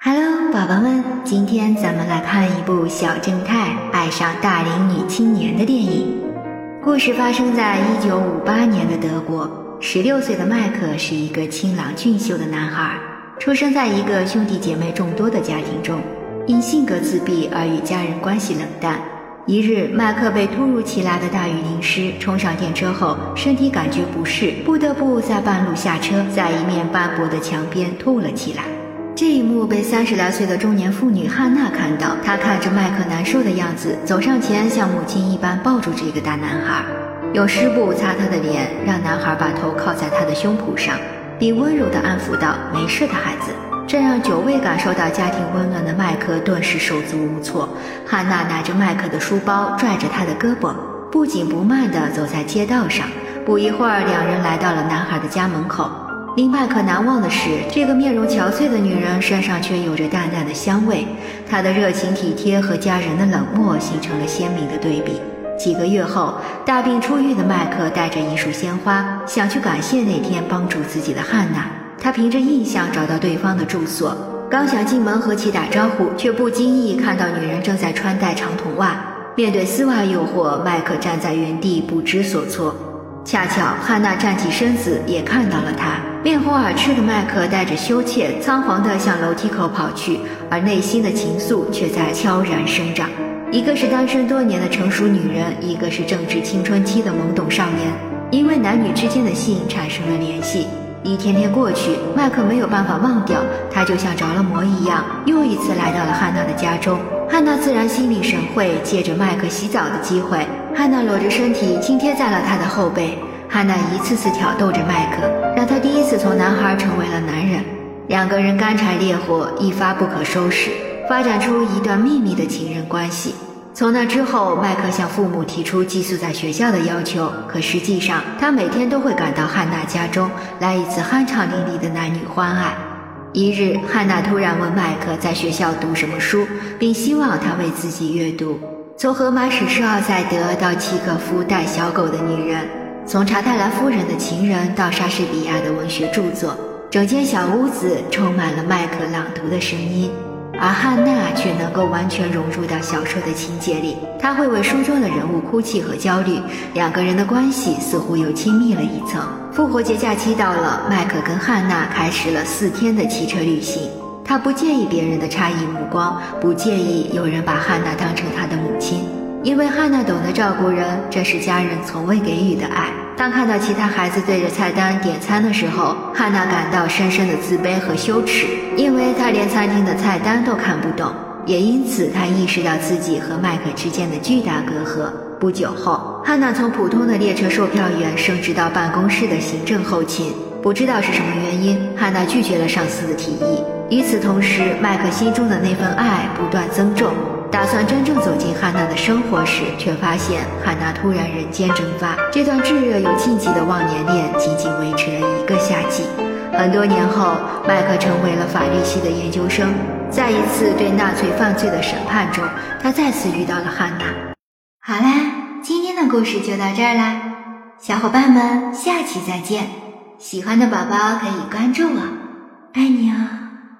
Hello，宝宝们，今天咱们来看一部小正太爱上大龄女青年的电影。故事发生在一九五八年的德国。十六岁的麦克是一个清朗俊秀的男孩，出生在一个兄弟姐妹众多的家庭中，因性格自闭而与家人关系冷淡。一日，麦克被突如其来的大雨淋湿，冲上电车后，身体感觉不适，不得不在半路下车，在一面斑驳的墙边吐了起来。这一幕被三十来岁的中年妇女汉娜看到，她看着麦克难受的样子，走上前，像母亲一般抱住这个大男孩，用湿布擦他的脸，让男孩把头靠在他的胸脯上，并温柔地安抚道：“没事的，孩子。”这让久未感受到家庭温暖的麦克顿时手足无措。汉娜拿着麦克的书包，拽着他的胳膊，不紧不慢地走在街道上。不一会儿，两人来到了男孩的家门口。令麦克难忘的是，这个面容憔悴的女人身上却有着淡淡的香味。她的热情体贴和家人的冷漠形成了鲜明的对比。几个月后，大病初愈的麦克带着一束鲜花，想去感谢那天帮助自己的汉娜。他凭着印象找到对方的住所，刚想进门和其打招呼，却不经意看到女人正在穿戴长筒袜。面对丝袜诱惑，麦克站在原地不知所措。恰巧汉娜站起身子，也看到了他。面红耳赤的麦克带着羞怯，仓皇地向楼梯口跑去，而内心的情愫却在悄然生长。一个是单身多年的成熟女人，一个是正值青春期的懵懂少年，因为男女之间的性产生了联系。一天天过去，麦克没有办法忘掉，他就像着了魔一样，又一次来到了汉娜的家中。汉娜自然心领神会，借着麦克洗澡的机会，汉娜裸着身体轻贴在了他的后背。汉娜一次次挑逗着麦克，让他第一次从男孩成为了男人。两个人干柴烈火，一发不可收拾，发展出一段秘密的情人关系。从那之后，麦克向父母提出寄宿在学校的要求，可实际上他每天都会赶到汉娜家中来一次酣畅淋漓的男女欢爱。一日，汉娜突然问麦克在学校读什么书，并希望他为自己阅读从荷马史诗《奥赛德》到契诃夫带小狗的女人，从查泰莱夫人的情人到莎士比亚的文学著作，整间小屋子充满了麦克朗读的声音。而汉娜却能够完全融入到小说的情节里，她会为书中的人物哭泣和焦虑，两个人的关系似乎又亲密了一层。复活节假期到了，麦克跟汉娜开始了四天的汽车旅行。他不介意别人的诧异目光，不介意有人把汉娜当成他的，因为汉娜懂得照顾人，这是家人从未给予的爱。当看到其他孩子对着菜单点餐的时候，汉娜感到深深的自卑和羞耻，因为她连餐厅的菜单都看不懂。也因此，她意识到自己和麦克之间的巨大隔阂。不久后，汉娜从普通的列车售票员升职到办公室的行政后勤。不知道是什么原因，汉娜拒绝了上司的提议。与此同时，麦克心中的那份爱不断增重。打算真正走进汉娜的生活时，却发现汉娜突然人间蒸发。这段炙热又禁忌的忘年恋仅仅维持了一个夏季。很多年后，麦克成为了法律系的研究生。在一次对纳粹犯罪的审判中，他再次遇到了汉娜。好啦，今天的故事就到这儿啦，小伙伴们，下期再见。喜欢的宝宝可以关注我，爱你哦。